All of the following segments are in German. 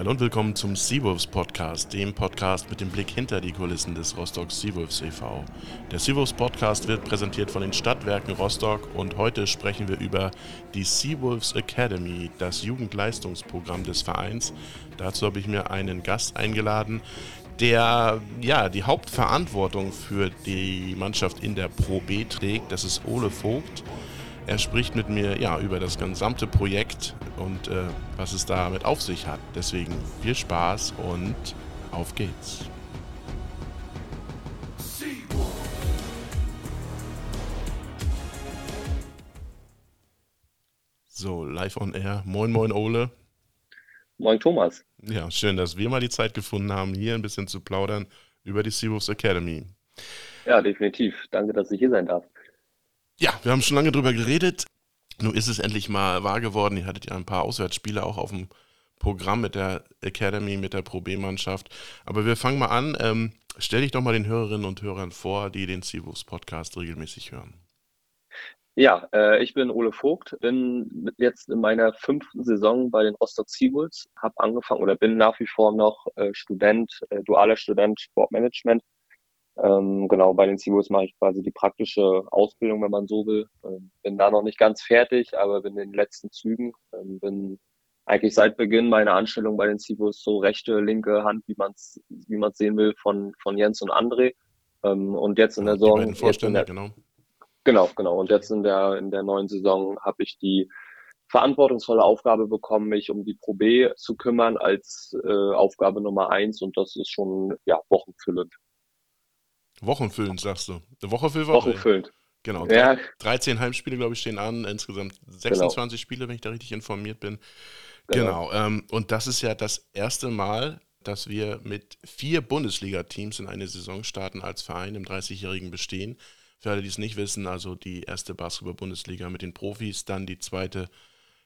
Hallo und willkommen zum Seawolves Podcast, dem Podcast mit dem Blick hinter die Kulissen des Rostock Seawolves e.V. Der Seawolves Podcast wird präsentiert von den Stadtwerken Rostock und heute sprechen wir über die Seawolves Academy, das Jugendleistungsprogramm des Vereins. Dazu habe ich mir einen Gast eingeladen, der ja die Hauptverantwortung für die Mannschaft in der Pro B trägt. Das ist Ole Vogt. Er spricht mit mir ja über das gesamte Projekt und äh, was es damit auf sich hat. Deswegen viel Spaß und auf geht's. So, live on air. Moin, moin, Ole. Moin, Thomas. Ja, schön, dass wir mal die Zeit gefunden haben, hier ein bisschen zu plaudern über die Seawolves Academy. Ja, definitiv. Danke, dass ich hier sein darf. Ja, wir haben schon lange drüber geredet. Nun ist es endlich mal wahr geworden. Ihr hattet ja ein paar Auswärtsspiele auch auf dem Programm mit der Academy, mit der Pro B-Mannschaft. Aber wir fangen mal an. Ähm, stell dich doch mal den Hörerinnen und Hörern vor, die den Seawolves Podcast regelmäßig hören. Ja, äh, ich bin Ole Vogt, bin jetzt in meiner fünften Saison bei den Rostock Seawolves, habe angefangen oder bin nach wie vor noch äh, Student, äh, dualer Student Sportmanagement ähm, genau, bei den CIOs mache ich quasi die praktische Ausbildung, wenn man so will. Ähm, bin da noch nicht ganz fertig, aber bin in den letzten Zügen. Ähm, bin eigentlich seit Beginn meiner Anstellung bei den CIOs so rechte, linke Hand, wie man es wie man's sehen will, von, von Jens und André. Ähm, und jetzt in der Saison. Vorstände, genau. Genau, genau. Und jetzt in der, in der neuen Saison habe ich die verantwortungsvolle Aufgabe bekommen, mich um die Pro B zu kümmern als äh, Aufgabe Nummer eins und das ist schon ja wochenfüllend. Wochenfüllend, sagst du. Eine Woche für Woche. Wochenfüllend. Genau. Ja. 13 Heimspiele, glaube ich, stehen an. Insgesamt 26 genau. Spiele, wenn ich da richtig informiert bin. Genau. genau. Ähm, und das ist ja das erste Mal, dass wir mit vier Bundesliga-Teams in eine Saison starten als Verein im 30-jährigen Bestehen. Für alle, die es nicht wissen, also die erste Basketball-Bundesliga mit den Profis, dann die zweite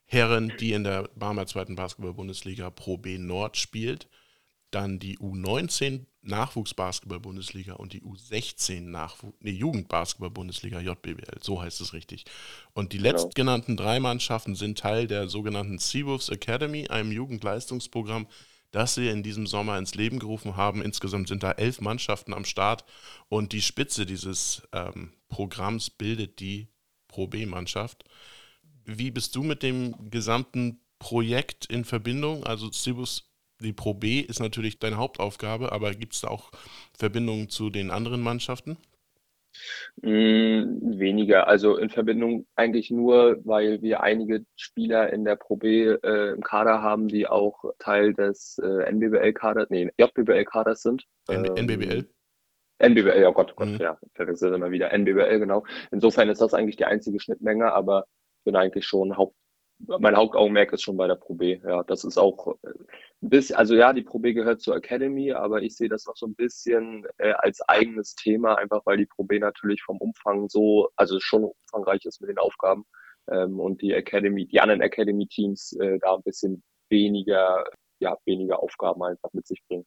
Herren, die in der Barmer zweiten Basketball-Bundesliga Pro B Nord spielt dann die U19 Nachwuchsbasketball-Bundesliga und die U16 Nachwuchs nee, Jugendbasketball-Bundesliga JBBL, so heißt es richtig. Und die genau. letztgenannten drei Mannschaften sind Teil der sogenannten Seawolves Academy, einem Jugendleistungsprogramm, das wir in diesem Sommer ins Leben gerufen haben. Insgesamt sind da elf Mannschaften am Start und die Spitze dieses ähm, Programms bildet die Pro B-Mannschaft. Wie bist du mit dem gesamten Projekt in Verbindung? Also Seawolves die Pro B ist natürlich deine Hauptaufgabe, aber gibt es da auch Verbindungen zu den anderen Mannschaften? Mm, weniger, also in Verbindung eigentlich nur, weil wir einige Spieler in der Pro B äh, im Kader haben, die auch Teil des äh, NBBL-Kaders, nee, JBBL-Kaders sind. N ähm, NBBL? NBBL, ja Gott, Gott, mhm. ja, verwechselt immer wieder. NBBL, genau. Insofern ist das eigentlich die einzige Schnittmenge, aber ich bin eigentlich schon Haupt, mein Hauptaugenmerk ist schon bei der Pro B. Ja, das ist auch äh, ein bisschen, also ja, die Pro B gehört zur Academy, aber ich sehe das noch so ein bisschen äh, als eigenes Thema, einfach weil die Pro B natürlich vom Umfang so, also schon umfangreich ist mit den Aufgaben ähm, und die Academy, die anderen Academy-Teams äh, da ein bisschen weniger, ja, weniger Aufgaben einfach mit sich bringen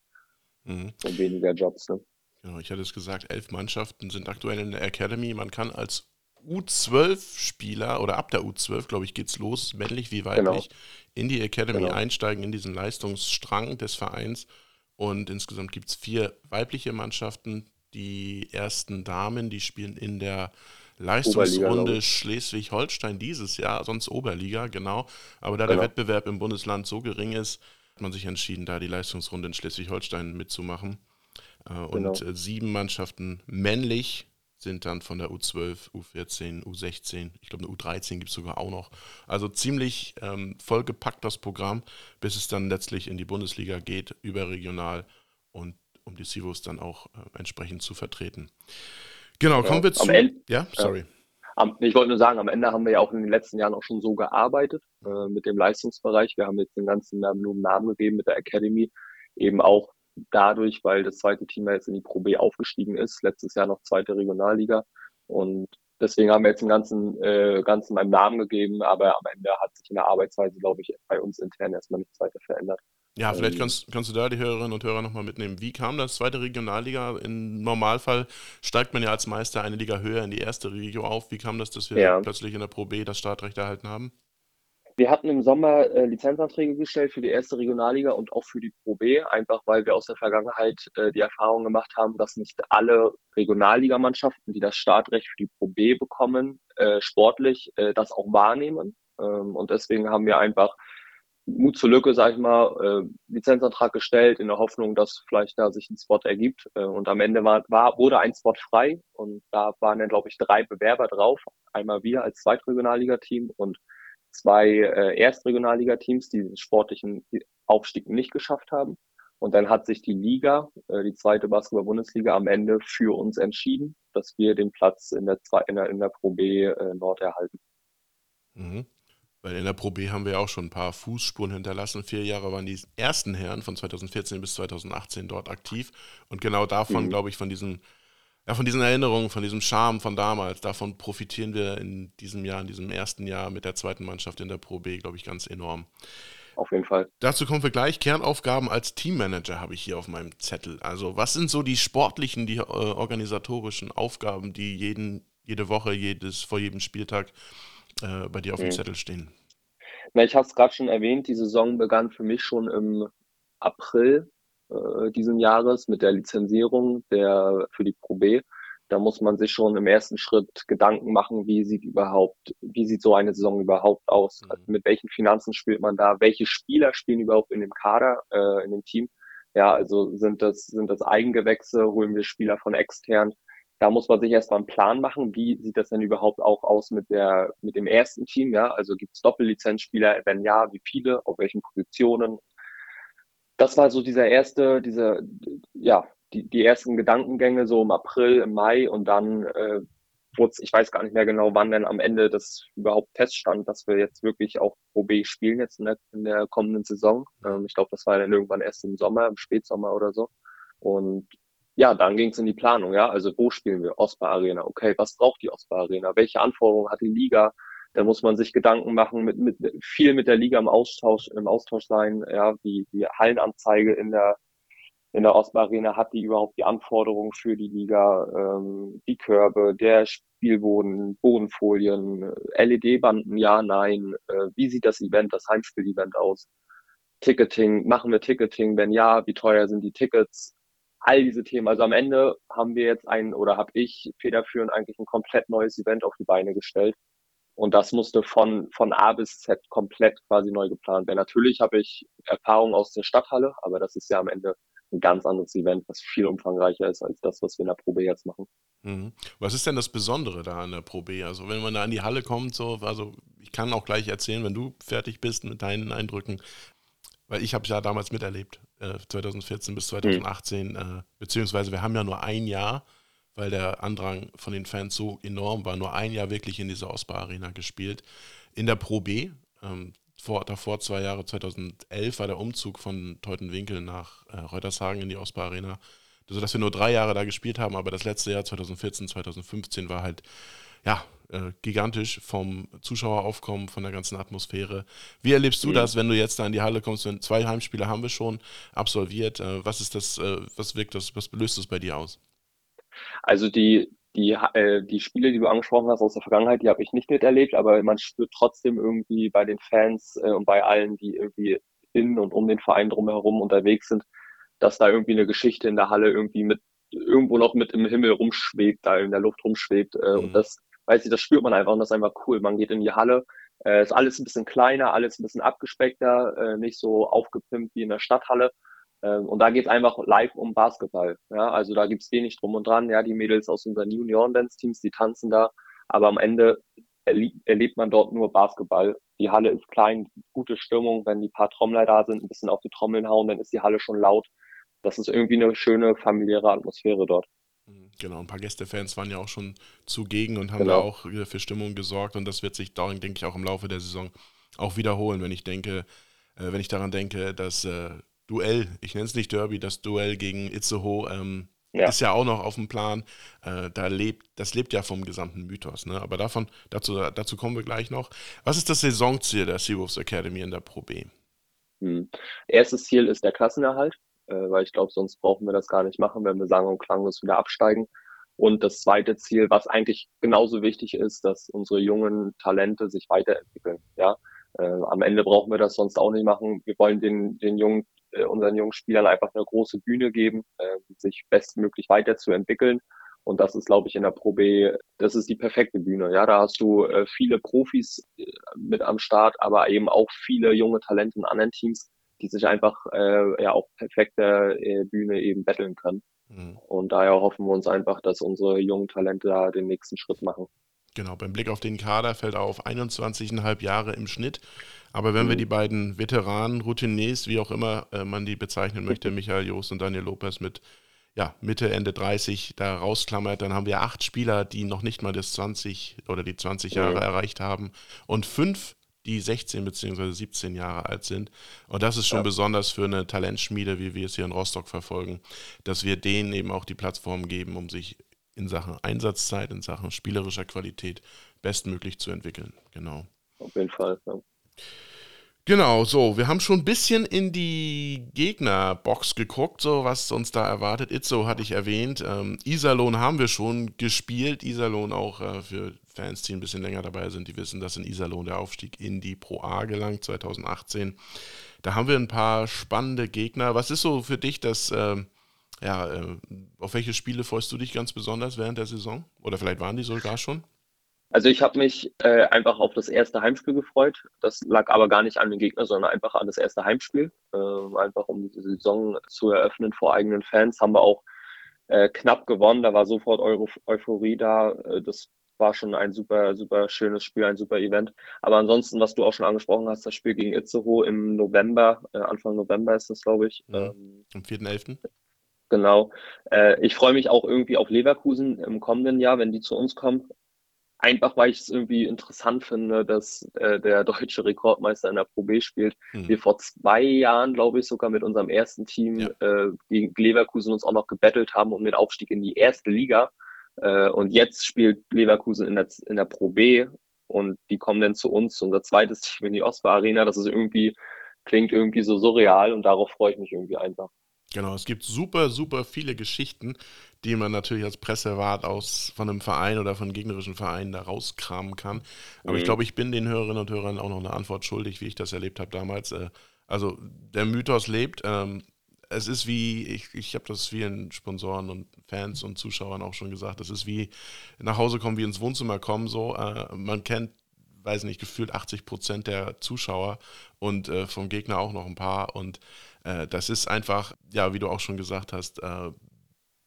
mhm. und weniger Jobs. Ne? Genau, ich hatte es gesagt, elf Mannschaften sind aktuell in der Academy. Man kann als U12-Spieler oder ab der U12, glaube ich, geht es los, männlich wie weiblich, genau. in die Academy genau. einsteigen, in diesen Leistungsstrang des Vereins. Und insgesamt gibt es vier weibliche Mannschaften. Die ersten Damen, die spielen in der Leistungsrunde Schleswig-Holstein dieses Jahr, sonst Oberliga, genau. Aber da genau. der Wettbewerb im Bundesland so gering ist, hat man sich entschieden, da die Leistungsrunde in Schleswig-Holstein mitzumachen. Äh, und genau. sieben Mannschaften männlich sind dann von der U12, U14, U16, ich glaube eine U13 gibt es sogar auch noch. Also ziemlich ähm, vollgepackt das Programm, bis es dann letztlich in die Bundesliga geht, überregional und um die Sivos dann auch äh, entsprechend zu vertreten. Genau, kommen wir zu. Ende, ja, sorry. Ja. Ich wollte nur sagen, am Ende haben wir ja auch in den letzten Jahren auch schon so gearbeitet äh, mit dem Leistungsbereich. Wir haben jetzt den ganzen Namen nur einen Namen gegeben mit der Academy, eben auch dadurch, weil das zweite Team ja jetzt in die Pro B aufgestiegen ist, letztes Jahr noch zweite Regionalliga. Und deswegen haben wir jetzt den ganzen, äh, ganzen einen Namen gegeben, aber am Ende hat sich in der Arbeitsweise, glaube ich, bei uns intern erstmal nichts weiter verändert. Ja, vielleicht ähm, kannst, kannst du da die Hörerinnen und Hörer nochmal mitnehmen. Wie kam das zweite Regionalliga? Im Normalfall steigt man ja als Meister eine Liga höher in die erste Regio auf. Wie kam das, dass wir ja. plötzlich in der Pro B das Startrecht erhalten haben? Wir hatten im Sommer äh, Lizenzanträge gestellt für die erste Regionalliga und auch für die Pro B, einfach weil wir aus der Vergangenheit äh, die Erfahrung gemacht haben, dass nicht alle Regionalligamannschaften, die das Startrecht für die Pro B bekommen, äh, sportlich äh, das auch wahrnehmen. Ähm, und deswegen haben wir einfach Mut zur Lücke, sag ich mal, äh, Lizenzantrag gestellt in der Hoffnung, dass vielleicht da sich ein Spot ergibt. Äh, und am Ende war, war, wurde ein Spot frei und da waren dann, glaube ich, drei Bewerber drauf. Einmal wir als Zweitregionalliga-Team und zwei äh, Erstregionalliga-Teams, die den sportlichen Aufstieg nicht geschafft haben. Und dann hat sich die Liga, äh, die zweite Basketball-Bundesliga, am Ende für uns entschieden, dass wir den Platz in der, in der, in der Pro B äh, Nord erhalten. Mhm. Weil in der Pro B haben wir auch schon ein paar Fußspuren hinterlassen. Vier Jahre waren die ersten Herren von 2014 bis 2018 dort aktiv. Und genau davon, mhm. glaube ich, von diesen, ja, von diesen Erinnerungen, von diesem Charme von damals, davon profitieren wir in diesem Jahr, in diesem ersten Jahr mit der zweiten Mannschaft in der Pro B, glaube ich, ganz enorm. Auf jeden Fall. Dazu kommen wir gleich. Kernaufgaben als Teammanager habe ich hier auf meinem Zettel. Also, was sind so die sportlichen, die äh, organisatorischen Aufgaben, die jeden, jede Woche, jedes, vor jedem Spieltag äh, bei dir auf dem mhm. Zettel stehen? Na, ich habe es gerade schon erwähnt, die Saison begann für mich schon im April äh, diesen Jahres mit der Lizenzierung der, für die Pro B. Da muss man sich schon im ersten Schritt Gedanken machen, wie sieht überhaupt, wie sieht so eine Saison überhaupt aus? Mhm. Also mit welchen Finanzen spielt man da? Welche Spieler spielen überhaupt in dem Kader, äh, in dem Team? Ja, also sind das, sind das Eigengewächse? Holen wir Spieler von extern? da muss man sich erstmal einen Plan machen, wie sieht das denn überhaupt auch aus mit der, mit dem ersten Team, ja? Also gibt es Doppellizenzspieler, wenn ja, wie viele, auf welchen Positionen? Das war so dieser erste, diese, ja, die, die ersten Gedankengänge so im April, im Mai und dann äh, wurde ich weiß gar nicht mehr genau, wann denn am Ende das überhaupt feststand, dass wir jetzt wirklich auch Pro B spielen jetzt in der, in der kommenden Saison. Ähm, ich glaube, das war dann irgendwann erst im Sommer, im Spätsommer oder so. Und ja, dann ging es in die Planung, ja. Also wo spielen wir? Osbar Arena. Okay, was braucht die Osbar Arena? Welche Anforderungen hat die Liga? Da muss man sich Gedanken machen, mit, mit viel mit der Liga im Austausch, im Austausch sein, ja, wie die Hallenanzeige in der in der Osbar Arena hat die überhaupt die Anforderungen für die Liga, ähm, die Körbe, der Spielboden, Bodenfolien, LED-Banden, ja, nein, äh, wie sieht das Event, das Heimspiel-Event aus? Ticketing, machen wir Ticketing, wenn ja, wie teuer sind die Tickets? all diese Themen. Also am Ende haben wir jetzt ein oder habe ich federführend eigentlich ein komplett neues Event auf die Beine gestellt. Und das musste von, von A bis Z komplett quasi neu geplant werden. Natürlich habe ich Erfahrung aus der Stadthalle, aber das ist ja am Ende ein ganz anderes Event, was viel umfangreicher ist als das, was wir in der Pro B jetzt machen. Mhm. Was ist denn das Besondere da an der Pro B? Also wenn man da in die Halle kommt, so, also ich kann auch gleich erzählen, wenn du fertig bist mit deinen Eindrücken, weil ich habe es ja damals miterlebt, äh, 2014 bis 2018, mhm. äh, beziehungsweise wir haben ja nur ein Jahr, weil der Andrang von den Fans so enorm war, nur ein Jahr wirklich in dieser Osbar Arena gespielt. In der Pro B, ähm, vor, davor zwei Jahre, 2011 war der Umzug von Teutenwinkel nach äh, Reutershagen in die Osbar Arena, sodass wir nur drei Jahre da gespielt haben, aber das letzte Jahr, 2014, 2015, war halt, ja, äh, gigantisch vom Zuschaueraufkommen, von der ganzen Atmosphäre. Wie erlebst du mhm. das, wenn du jetzt da in die Halle kommst? Wenn zwei Heimspiele haben wir schon absolviert. Äh, was ist das, äh, was wirkt das, was löst das bei dir aus? Also die, die, äh, die Spiele, die du angesprochen hast aus der Vergangenheit, die habe ich nicht miterlebt, aber man spürt trotzdem irgendwie bei den Fans äh, und bei allen, die irgendwie in und um den Verein drumherum unterwegs sind, dass da irgendwie eine Geschichte in der Halle irgendwie mit irgendwo noch mit im Himmel rumschwebt, da in der Luft rumschwebt. Äh, mhm. Und das weiß ich, das spürt man einfach und das ist einfach cool. Man geht in die Halle, äh, ist alles ein bisschen kleiner, alles ein bisschen abgespeckter, äh, nicht so aufgepimpt wie in der Stadthalle. Äh, und da geht es einfach live um Basketball. Ja, also da gibt's wenig drum und dran. Ja, die Mädels aus unseren Junioren-Dance-Teams, die tanzen da, aber am Ende erlebt man dort nur Basketball. Die Halle ist klein, gute Stimmung. Wenn die paar Trommler da sind, ein bisschen auf die Trommeln hauen, dann ist die Halle schon laut. Das ist irgendwie eine schöne familiäre Atmosphäre dort. Genau, ein paar Gästefans waren ja auch schon zugegen und haben genau. da auch für Stimmung gesorgt und das wird sich, denke ich, auch im Laufe der Saison auch wiederholen, wenn ich denke, äh, wenn ich daran denke, das äh, Duell, ich nenne es nicht Derby, das Duell gegen Itzehoe ähm, ja. ist ja auch noch auf dem Plan. Äh, da lebt, das lebt ja vom gesamten Mythos, ne? Aber davon, dazu, dazu kommen wir gleich noch. Was ist das Saisonziel der Seawolves Academy in der Pro B? Hm. Erstes Ziel ist der Klassenerhalt äh, weil ich glaube, sonst brauchen wir das gar nicht machen, wenn wir sagen und klanglos wieder absteigen. Und das zweite Ziel, was eigentlich genauso wichtig ist, dass unsere jungen Talente sich weiterentwickeln. Ja, Äh, am Ende brauchen wir das sonst auch nicht machen. Wir wollen den, den jungen, äh, unseren jungen Spielern einfach eine große Bühne geben, äh, sich bestmöglich weiterzuentwickeln. Und das ist, glaube ich, in der Pro B, das ist die perfekte Bühne. Ja, da hast du äh, viele Profis äh, mit am Start, aber eben auch viele junge Talente in anderen Teams, die sich einfach äh, ja auch perfekte äh, Bühne eben betteln können. Mhm. Und daher hoffen wir uns einfach, dass unsere jungen Talente da den nächsten Schritt machen. Genau, beim Blick auf den Kader fällt auf 21,5 Jahre im Schnitt. Aber wenn mhm. wir die beiden Veteranen, Routiniers, wie auch immer äh, man die bezeichnen möchte, Michael Jost und Daniel Lopez mit ja, Mitte, Ende 30 da rausklammert, dann haben wir acht Spieler, die noch nicht mal das 20 oder die 20 Jahre mhm. erreicht haben und fünf die 16 bzw. 17 Jahre alt sind. Und das ist schon ja. besonders für eine Talentschmiede, wie wir es hier in Rostock verfolgen, dass wir denen eben auch die Plattform geben, um sich in Sachen Einsatzzeit, in Sachen spielerischer Qualität bestmöglich zu entwickeln. Genau. Auf jeden Fall. Ja. Genau, so, wir haben schon ein bisschen in die Gegnerbox geguckt, so was uns da erwartet. Itzo hatte ich erwähnt. Ähm, Iserlohn haben wir schon gespielt. Iserlohn auch äh, für Fans, die ein bisschen länger dabei sind, die wissen, dass in Iserlohn der Aufstieg in die Pro A gelangt 2018. Da haben wir ein paar spannende Gegner. Was ist so für dich das, äh, ja, äh, auf welche Spiele freust du dich ganz besonders während der Saison? Oder vielleicht waren die sogar schon? Also ich habe mich äh, einfach auf das erste Heimspiel gefreut. Das lag aber gar nicht an den Gegner, sondern einfach an das erste Heimspiel. Äh, einfach um die Saison zu eröffnen vor eigenen Fans. Haben wir auch äh, knapp gewonnen. Da war sofort Euro Euphorie da. Äh, das war schon ein super, super schönes Spiel, ein super Event. Aber ansonsten, was du auch schon angesprochen hast, das Spiel gegen Itzehoe im November, äh, Anfang November ist das, glaube ich. Ja, ähm, am 4.11. Genau. Äh, ich freue mich auch irgendwie auf Leverkusen im kommenden Jahr, wenn die zu uns kommen. Einfach weil ich es irgendwie interessant finde, dass äh, der deutsche Rekordmeister in der Pro B spielt. Hm. Wir vor zwei Jahren, glaube ich, sogar mit unserem ersten Team ja. äh, gegen Leverkusen uns auch noch gebettelt haben um den Aufstieg in die erste Liga. Äh, und jetzt spielt Leverkusen in der, in der Pro B und die kommen dann zu uns, unser zweites Team in die Oscar Arena. Das ist irgendwie, klingt irgendwie so surreal und darauf freue ich mich irgendwie einfach. Genau, es gibt super, super viele Geschichten, die man natürlich als Pressewart aus von einem Verein oder von gegnerischen Vereinen da rauskramen kann. Aber mhm. ich glaube, ich bin den Hörerinnen und Hörern auch noch eine Antwort schuldig, wie ich das erlebt habe damals. Äh, also der Mythos lebt. Ähm, es ist wie, ich, ich habe das vielen Sponsoren und Fans und Zuschauern auch schon gesagt, es ist wie nach Hause kommen, wie ins Wohnzimmer kommen. So, äh, man kennt, weiß nicht, gefühlt 80 Prozent der Zuschauer und äh, vom Gegner auch noch ein paar. Und äh, das ist einfach, ja, wie du auch schon gesagt hast, äh,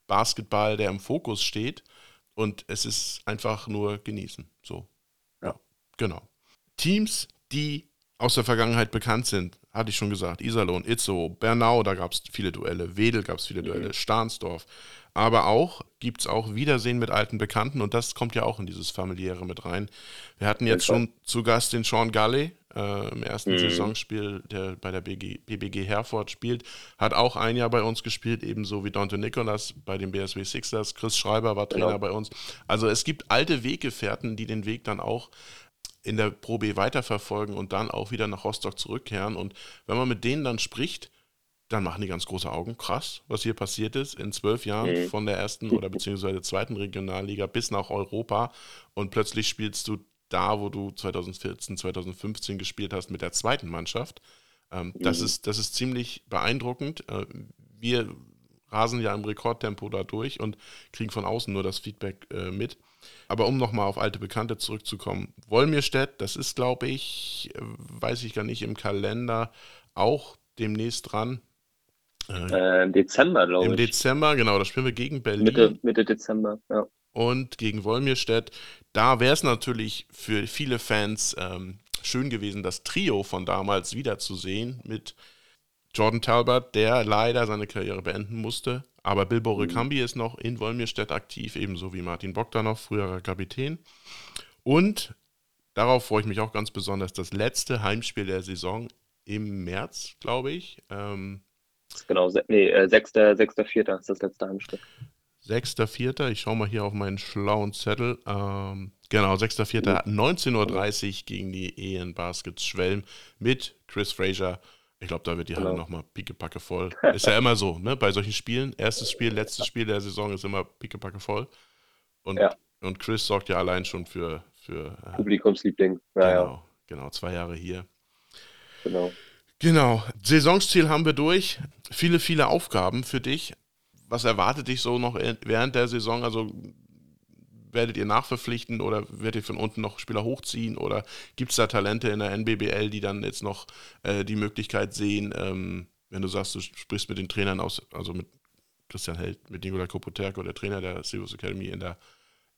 Basketball, der im Fokus steht. Und es ist einfach nur genießen. So. Ja, genau. Teams, die aus der Vergangenheit bekannt sind, hatte ich schon gesagt, Iserlohn, Itzo, Bernau, da gab es viele Duelle, Wedel gab es viele Duelle, mhm. Stahnsdorf. Aber auch gibt es auch Wiedersehen mit alten Bekannten und das kommt ja auch in dieses familiäre mit rein. Wir hatten jetzt schon zu Gast den Sean Galley äh, im ersten mhm. Saisonspiel, der bei der BG, BBG Herford spielt, hat auch ein Jahr bei uns gespielt, ebenso wie Dante Nicolas bei den BSW Sixers. Chris Schreiber war Trainer genau. bei uns. Also es gibt alte Weggefährten, die den Weg dann auch in der Pro B weiterverfolgen und dann auch wieder nach Rostock zurückkehren. Und wenn man mit denen dann spricht, dann machen die ganz große Augen. Krass, was hier passiert ist in zwölf Jahren mhm. von der ersten oder beziehungsweise zweiten Regionalliga bis nach Europa und plötzlich spielst du da, wo du 2014, 2015 gespielt hast mit der zweiten Mannschaft. Ähm, mhm. das, ist, das ist ziemlich beeindruckend. Äh, wir rasen ja im Rekordtempo da durch und kriegen von außen nur das Feedback äh, mit. Aber um nochmal auf alte Bekannte zurückzukommen, Wolmirstedt, das ist, glaube ich, äh, weiß ich gar nicht, im Kalender auch demnächst dran. Äh, Im Dezember, glaube ich. Im Dezember, genau, da spielen wir gegen Berlin. Mitte, Mitte Dezember, ja. Und gegen Wolmirstedt. Da wäre es natürlich für viele Fans ähm, schön gewesen, das Trio von damals wiederzusehen mit Jordan Talbot, der leider seine Karriere beenden musste. Aber Bilbo mhm. Rekambi ist noch in Wolmirstedt aktiv, ebenso wie Martin Bogdanov, früherer Kapitän. Und darauf freue ich mich auch ganz besonders, das letzte Heimspiel der Saison im März, glaube ich. Ähm, genau, nee, äh, 6. 6. 4. ist das letzte Heimspiel. 6.4. Ich schaue mal hier auf meinen schlauen Zettel. Ähm, genau, 6.4. Mhm. 19.30 Uhr gegen die EN Baskets Schwelm mit Chris Fraser ich glaube, da wird die Halle genau. nochmal pickepacke voll. Ist ja immer so, ne? Bei solchen Spielen. Erstes Spiel, letztes Spiel der Saison ist immer pickepacke voll. Und, ja. und Chris sorgt ja allein schon für. für äh, Publikumsliebling. Ja, genau, ja. genau, zwei Jahre hier. Genau. Genau. Saisonsziel haben wir durch. Viele, viele Aufgaben für dich. Was erwartet dich so noch während der Saison? Also werdet ihr nachverpflichten oder werdet ihr von unten noch Spieler hochziehen oder gibt es da Talente in der NBBL, die dann jetzt noch äh, die Möglichkeit sehen, ähm, wenn du sagst, du sprichst mit den Trainern aus, also mit Christian Held, mit Nikola Kopoterko, der Trainer der Sirius Academy in der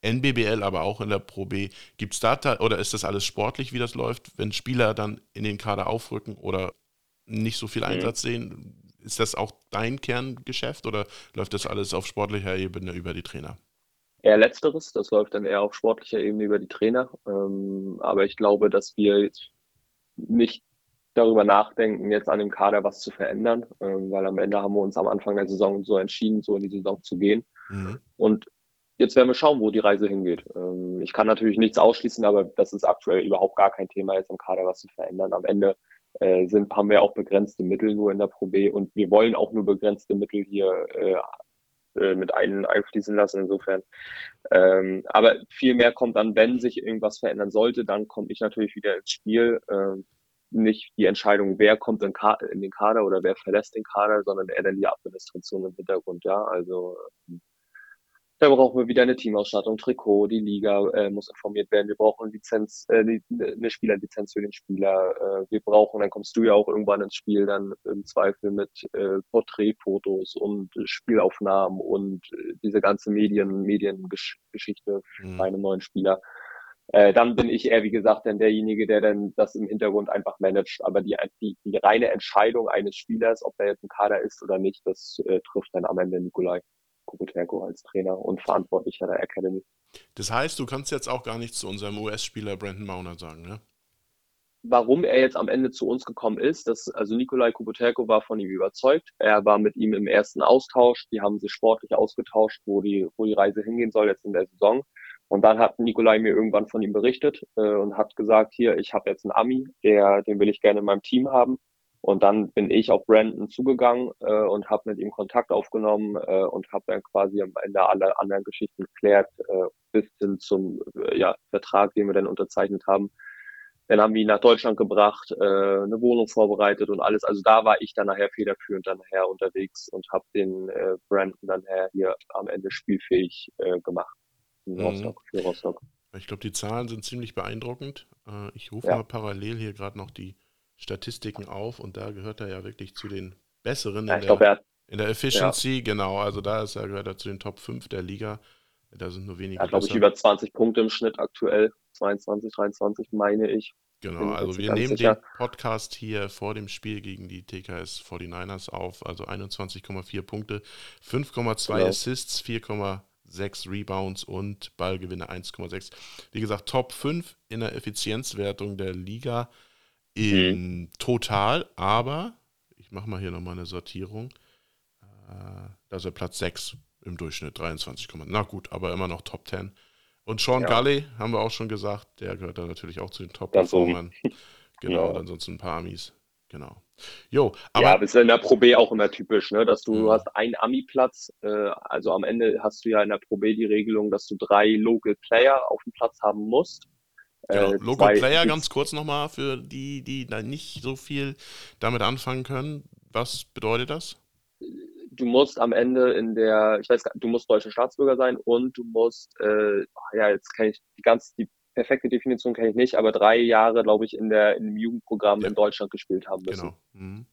NBBL, aber auch in der Pro B. Gibt es da, oder ist das alles sportlich, wie das läuft, wenn Spieler dann in den Kader aufrücken oder nicht so viel Einsatz mhm. sehen? Ist das auch dein Kerngeschäft oder läuft das alles auf sportlicher Ebene über die Trainer? Eher letzteres, das läuft dann eher auf sportlicher Ebene über die Trainer. Ähm, aber ich glaube, dass wir jetzt nicht darüber nachdenken, jetzt an dem Kader was zu verändern, ähm, weil am Ende haben wir uns am Anfang der Saison so entschieden, so in die Saison zu gehen. Mhm. Und jetzt werden wir schauen, wo die Reise hingeht. Ähm, ich kann natürlich nichts ausschließen, aber das ist aktuell überhaupt gar kein Thema, jetzt am Kader was zu verändern. Am Ende äh, sind, haben wir auch begrenzte Mittel nur in der Pro B und wir wollen auch nur begrenzte Mittel hier äh, äh, mit ein, einfließen lassen. Insofern. Ähm, aber viel mehr kommt dann, wenn sich irgendwas verändern sollte, dann komme ich natürlich wieder ins Spiel. Ähm, nicht die Entscheidung, wer kommt in, in, den Kader oder wer verlässt den Kader, sondern eher dann die Administration im Hintergrund. Ja, also ähm, da brauchen wir wieder eine Teamausstattung, Trikot, die Liga äh, muss informiert werden. Wir brauchen Lizenz, äh, eine Spielerlizenz für den Spieler. Äh, wir brauchen, dann kommst du ja auch irgendwann ins Spiel, dann im Zweifel mit äh, Porträtfotos und Spielaufnahmen und äh, diese ganze Medien, Mediengeschichte mhm. bei einem neuen Spieler. Äh, dann bin ich eher, wie gesagt, dann derjenige, der dann das im Hintergrund einfach managt. Aber die, die, die reine Entscheidung eines Spielers, ob er jetzt ein Kader ist oder nicht, das äh, trifft dann am Ende Nikolai. Kukuterko als Trainer und Verantwortlicher der Academy. Das heißt, du kannst jetzt auch gar nichts zu unserem US-Spieler Brandon Mauner sagen, ne? Warum er jetzt am Ende zu uns gekommen ist, das, also Nikolai Kubuterko war von ihm überzeugt. Er war mit ihm im ersten Austausch. Die haben sich sportlich ausgetauscht, wo die, wo die Reise hingehen soll jetzt in der Saison. Und dann hat Nikolai mir irgendwann von ihm berichtet äh, und hat gesagt, hier, ich habe jetzt einen Ami, der, den will ich gerne in meinem Team haben. Und dann bin ich auf Brandon zugegangen äh, und habe mit ihm Kontakt aufgenommen äh, und habe dann quasi am Ende alle anderen Geschichten geklärt, äh, bis hin zum äh, ja, Vertrag, den wir dann unterzeichnet haben. Dann haben wir ihn nach Deutschland gebracht, äh, eine Wohnung vorbereitet und alles. Also da war ich dann nachher federführend dann nachher unterwegs und habe den äh, Brandon dann nachher hier am Ende spielfähig äh, gemacht in mhm. Rostock, für Rostock. Ich glaube, die Zahlen sind ziemlich beeindruckend. Äh, ich rufe ja. mal parallel hier gerade noch die Statistiken auf und da gehört er ja wirklich zu den besseren ja, in, der, glaub, in, der, Efficiency, ja. genau. Also da ist er, gehört er zu den Top 5 der Liga. Da sind nur wenige. Er hat, glaube ich, über 20 Punkte im Schnitt aktuell. 22, 23 meine ich. Genau, also wir nehmen sicher. den Podcast hier vor dem Spiel gegen die TKS 49ers auf, also 21,4 Punkte, 5,2 genau. Assists, 4,6 Rebounds und Ballgewinne 1,6. Wie gesagt, Top 5 in der Effizienzwertung der Liga in mhm. total, aber ich mache mal hier nochmal eine Sortierung. Äh, da ist er Platz 6 im Durchschnitt, 23, na gut, aber immer noch Top 10. Und Sean ja. Gully, haben wir auch schon gesagt, der gehört da natürlich auch zu den Top-Performern. Genau, ja. und ansonsten ein paar Amis. Genau. Jo, aber. Ja, ist ja in der Pro B auch immer typisch, ne? dass du, mhm. hast einen Ami-Platz, äh, also am Ende hast du ja in der Pro B die Regelung, dass du drei Local Player auf dem Platz haben musst. Genau. Äh, Local Player ganz kurz nochmal für die, die da nicht so viel damit anfangen können. Was bedeutet das? Du musst am Ende in der, ich weiß gar du musst deutscher Staatsbürger sein und du musst, äh, ja, jetzt kenne ich die ganz, die perfekte Definition kenne ich nicht, aber drei Jahre, glaube ich, in der, im Jugendprogramm ja. in Deutschland gespielt haben müssen. Genau. Mhm.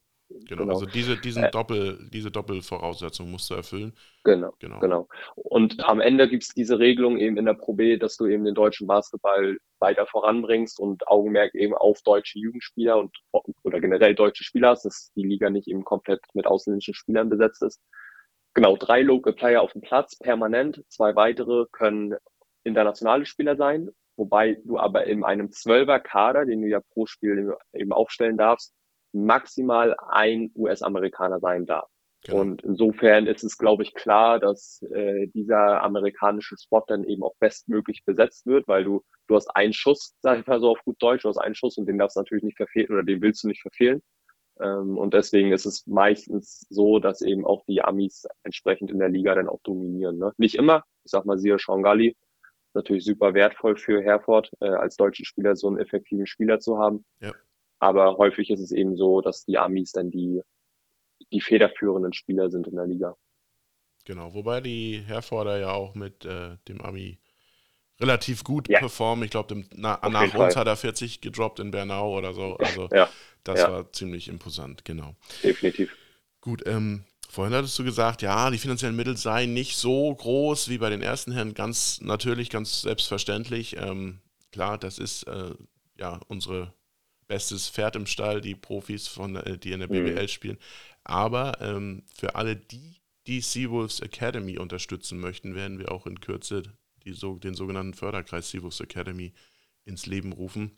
Genau, genau, also diese, diesen äh, Doppel, diese Doppelvoraussetzung musst du erfüllen. Genau, genau. genau. Und am Ende gibt es diese Regelung eben in der Pro B, dass du eben den deutschen Basketball weiter voranbringst und Augenmerk eben auf deutsche Jugendspieler und oder generell deutsche Spieler hast, dass die Liga nicht eben komplett mit ausländischen Spielern besetzt ist. Genau, drei Local Player auf dem Platz, permanent. Zwei weitere können internationale Spieler sein, wobei du aber in einem Zwölfer-Kader, den du ja pro Spiel eben aufstellen darfst, maximal ein US-Amerikaner sein darf. Genau. Und insofern ist es, glaube ich, klar, dass äh, dieser amerikanische Spot dann eben auch bestmöglich besetzt wird, weil du, du hast einen Schuss, sag ich mal so auf gut Deutsch, du hast einen Schuss und den darfst du natürlich nicht verfehlen oder den willst du nicht verfehlen. Ähm, und deswegen ist es meistens so, dass eben auch die Amis entsprechend in der Liga dann auch dominieren. Ne? Nicht immer, ich sag mal, siehe Sean Gully, natürlich super wertvoll für Herford, äh, als deutschen Spieler so einen effektiven Spieler zu haben. Ja. Aber häufig ist es eben so, dass die Amis dann die, die federführenden Spieler sind in der Liga. Genau, wobei die Herforder ja auch mit äh, dem Ami relativ gut ja. performen. Ich glaube, na, nach uns Fall. hat er 40 gedroppt in Bernau oder so. Also ja. das ja. war ziemlich imposant, genau. Definitiv. Gut, ähm, vorhin hattest du gesagt, ja, die finanziellen Mittel seien nicht so groß wie bei den ersten Herren. Ganz natürlich, ganz selbstverständlich. Ähm, klar, das ist äh, ja unsere bestes Pferd im Stall, die Profis, von, äh, die in der BWL mhm. spielen. Aber ähm, für alle die, die Seawolves Academy unterstützen möchten, werden wir auch in Kürze die, so, den sogenannten Förderkreis Seawolves Academy ins Leben rufen,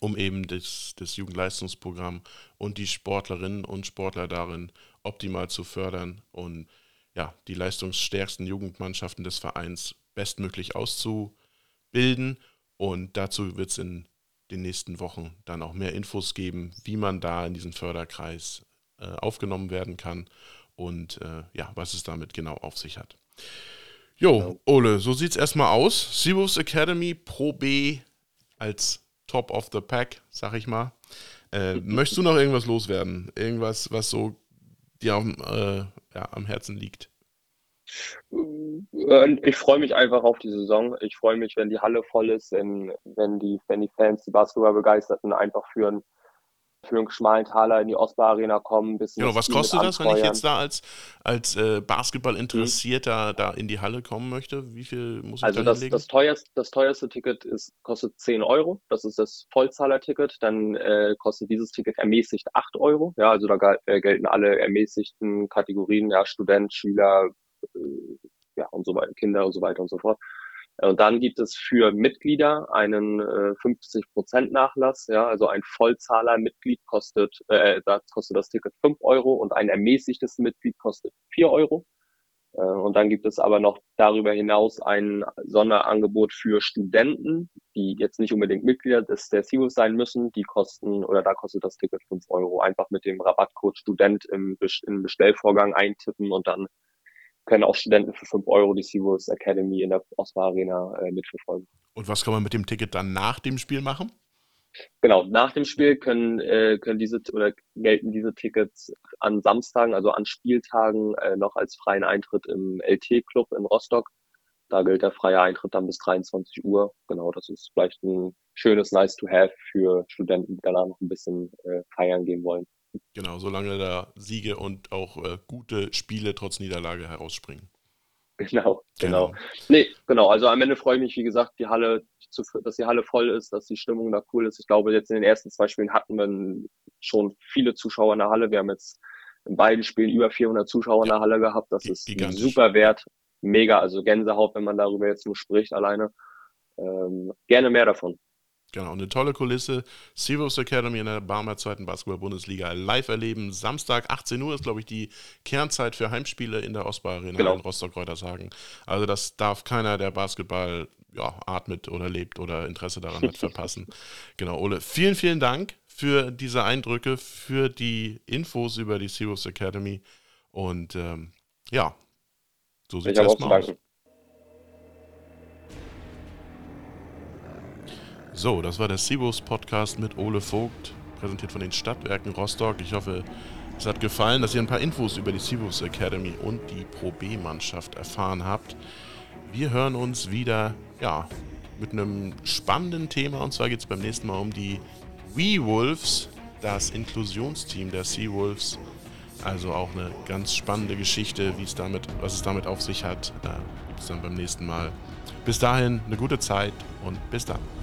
um eben das, das Jugendleistungsprogramm und die Sportlerinnen und Sportler darin optimal zu fördern und ja, die leistungsstärksten Jugendmannschaften des Vereins bestmöglich auszubilden. Und dazu wird es in den nächsten Wochen dann auch mehr Infos geben, wie man da in diesen Förderkreis äh, aufgenommen werden kann und äh, ja, was es damit genau auf sich hat. Jo, genau. Ole, so sieht es erstmal aus. Seawolves Academy Pro B als Top of the Pack, sag ich mal. Äh, möchtest du noch irgendwas loswerden? Irgendwas, was so dir am, äh, ja, am Herzen liegt? Äh, ich freue mich einfach auf die Saison. Ich freue mich, wenn die Halle voll ist, wenn, wenn, die, wenn die Fans, die Basketball-Begeisterten einfach für ein für einen schmalen Taler in die Ostbar Arena kommen. Bisschen genau, was kostet das, wenn ich jetzt da als, als äh, Basketball-Interessierter mhm. da in die Halle kommen möchte? Wie viel muss ich Also das, das, teuerste, das teuerste Ticket ist, kostet 10 Euro. Das ist das Vollzahler-Ticket. Dann äh, kostet dieses Ticket ermäßigt 8 Euro. Ja, also da äh, gelten alle ermäßigten Kategorien, ja, Student, Schüler, ja, und so weiter, Kinder und so weiter und so fort. Und dann gibt es für Mitglieder einen äh, 50% Nachlass. Ja, also ein Vollzahler-Mitglied kostet, äh, da kostet das Ticket 5 Euro und ein ermäßigtes Mitglied kostet 4 Euro. Äh, und dann gibt es aber noch darüber hinaus ein Sonderangebot für Studenten, die jetzt nicht unbedingt Mitglieder des der sein müssen. Die kosten oder da kostet das Ticket 5 Euro. Einfach mit dem Rabattcode Student im, im Bestellvorgang eintippen und dann können auch Studenten für 5 Euro die SeaWorlds Academy in der Oscar Arena äh, mitverfolgen. Und was kann man mit dem Ticket dann nach dem Spiel machen? Genau, nach dem Spiel können, äh, können diese oder gelten diese Tickets an Samstagen, also an Spieltagen, äh, noch als freien Eintritt im LT-Club in Rostock. Da gilt der freie Eintritt dann bis 23 Uhr. Genau, das ist vielleicht ein schönes Nice to have für Studenten, die danach noch ein bisschen äh, feiern gehen wollen. Genau, solange da Siege und auch äh, gute Spiele trotz Niederlage herausspringen. Genau, genau, genau. Nee, genau. Also am Ende freue ich mich, wie gesagt, die Halle, dass die Halle voll ist, dass die Stimmung da cool ist. Ich glaube, jetzt in den ersten zwei Spielen hatten wir schon viele Zuschauer in der Halle. Wir haben jetzt in beiden Spielen über 400 Zuschauer in der Halle gehabt. Das ist super wert. Mega, also Gänsehaut, wenn man darüber jetzt nur spricht alleine. Ähm, gerne mehr davon. Genau, eine tolle Kulisse. Seawolves Academy in der Barmer zweiten Basketball-Bundesliga live erleben. Samstag 18 Uhr ist, glaube ich, die Kernzeit für Heimspiele in der Ostbar Arena genau. in Rostock-Reutersagen. Also das darf keiner, der Basketball ja, atmet oder lebt oder Interesse daran hat, verpassen. genau, Ole, vielen, vielen Dank für diese Eindrücke, für die Infos über die Seawolves Academy. Und ähm, ja, so sieht es erstmal aus. So, das war der Sibus Podcast mit Ole Vogt, präsentiert von den Stadtwerken Rostock. Ich hoffe, es hat gefallen, dass ihr ein paar Infos über die Sibus Academy und die Pro B-Mannschaft erfahren habt. Wir hören uns wieder, ja, mit einem spannenden Thema und zwar geht es beim nächsten Mal um die We-Wolves, das Inklusionsteam der Sea-Wolves. Also auch eine ganz spannende Geschichte, wie es damit, was es damit auf sich hat, äh, gibt es dann beim nächsten Mal. Bis dahin eine gute Zeit und bis dann.